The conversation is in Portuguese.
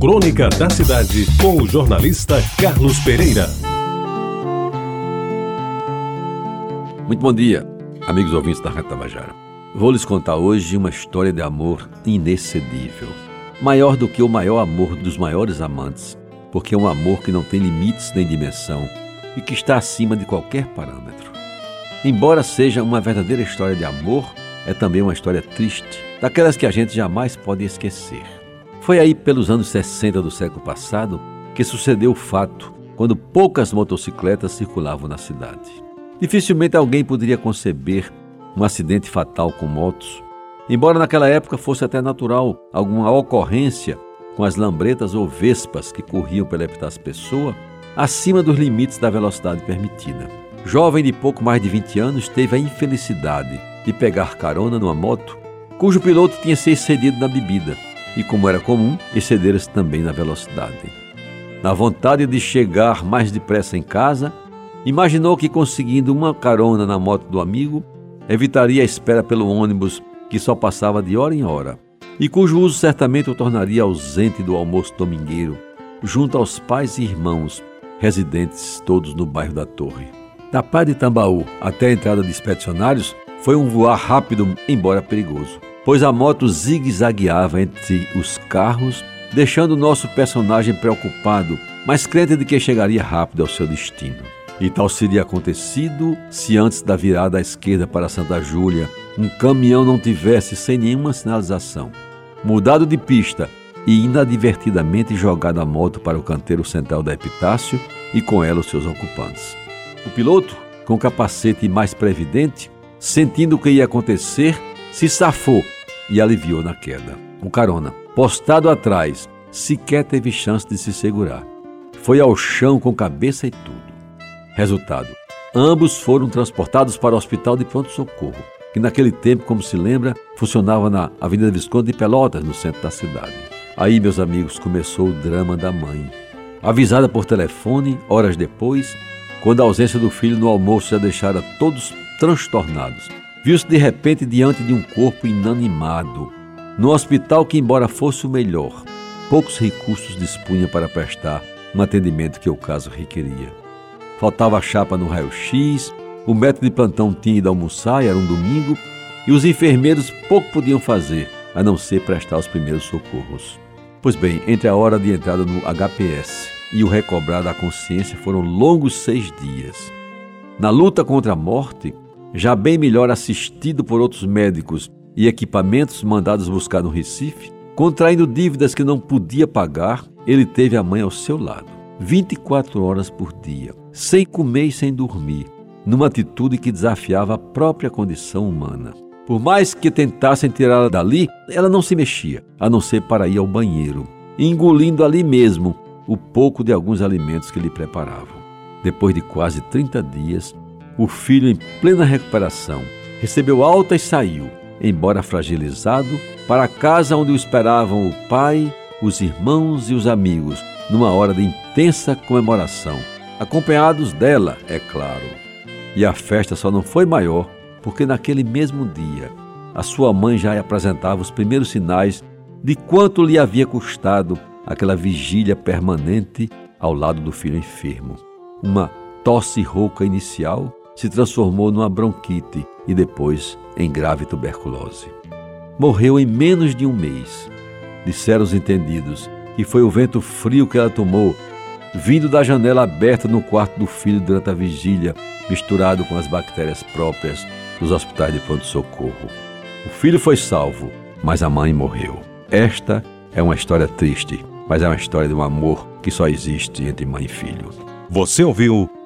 Crônica da Cidade, com o jornalista Carlos Pereira. Muito bom dia, amigos ouvintes da Rádio Tabajara. Vou lhes contar hoje uma história de amor inexcedível. Maior do que o maior amor dos maiores amantes, porque é um amor que não tem limites nem dimensão e que está acima de qualquer parâmetro. Embora seja uma verdadeira história de amor, é também uma história triste, daquelas que a gente jamais pode esquecer. Foi aí pelos anos 60 do século passado que sucedeu o fato quando poucas motocicletas circulavam na cidade. Dificilmente alguém poderia conceber um acidente fatal com motos, embora naquela época fosse até natural alguma ocorrência com as lambretas ou vespas que corriam pela epitácio pessoa acima dos limites da velocidade permitida. Jovem de pouco mais de 20 anos teve a infelicidade de pegar carona numa moto cujo piloto tinha se excedido na bebida e, como era comum, excederam-se também na velocidade. Na vontade de chegar mais depressa em casa, imaginou que conseguindo uma carona na moto do amigo, evitaria a espera pelo ônibus que só passava de hora em hora, e cujo uso certamente o tornaria ausente do almoço domingueiro, junto aos pais e irmãos, residentes todos no bairro da Torre. Da Praia de Tambaú até a entrada de expedicionários foi um voar rápido, embora perigoso pois a moto zigue-zagueava entre os carros, deixando nosso personagem preocupado, mas crente de que chegaria rápido ao seu destino. E tal seria acontecido se antes da virada à esquerda para Santa Júlia, um caminhão não tivesse, sem nenhuma sinalização, mudado de pista e inadvertidamente jogado a moto para o canteiro central da Epitácio e com ela os seus ocupantes. O piloto, com capacete mais previdente, sentindo o que ia acontecer, se safou e aliviou na queda. O carona, postado atrás, sequer teve chance de se segurar. Foi ao chão com cabeça e tudo. Resultado: ambos foram transportados para o hospital de pronto-socorro, que naquele tempo, como se lembra, funcionava na Avenida Visconde de Pelotas, no centro da cidade. Aí, meus amigos, começou o drama da mãe. Avisada por telefone, horas depois, quando a ausência do filho no almoço já deixara todos transtornados, viu-se de repente diante de um corpo inanimado, no hospital que, embora fosse o melhor, poucos recursos dispunha para prestar um atendimento que o caso requeria. Faltava chapa no raio-x, o médico de plantão tinha ido almoçar, era um domingo, e os enfermeiros pouco podiam fazer, a não ser prestar os primeiros socorros. Pois bem, entre a hora de entrada no HPS e o recobrar da consciência foram longos seis dias. Na luta contra a morte, já bem melhor assistido por outros médicos e equipamentos mandados buscar no Recife, contraindo dívidas que não podia pagar, ele teve a mãe ao seu lado, 24 horas por dia, sem comer e sem dormir, numa atitude que desafiava a própria condição humana. Por mais que tentassem tirá-la dali, ela não se mexia, a não ser para ir ao banheiro, engolindo ali mesmo o pouco de alguns alimentos que lhe preparavam. Depois de quase 30 dias, o filho, em plena recuperação, recebeu alta e saiu, embora fragilizado, para a casa onde o esperavam o pai, os irmãos e os amigos, numa hora de intensa comemoração, acompanhados dela, é claro. E a festa só não foi maior porque naquele mesmo dia a sua mãe já apresentava os primeiros sinais de quanto lhe havia custado aquela vigília permanente ao lado do filho enfermo. Uma tosse rouca inicial se transformou numa bronquite e depois em grave tuberculose. Morreu em menos de um mês. Disseram os entendidos que foi o vento frio que ela tomou, vindo da janela aberta no quarto do filho durante a vigília, misturado com as bactérias próprias dos hospitais de pronto-socorro. O filho foi salvo, mas a mãe morreu. Esta é uma história triste, mas é uma história de um amor que só existe entre mãe e filho. Você ouviu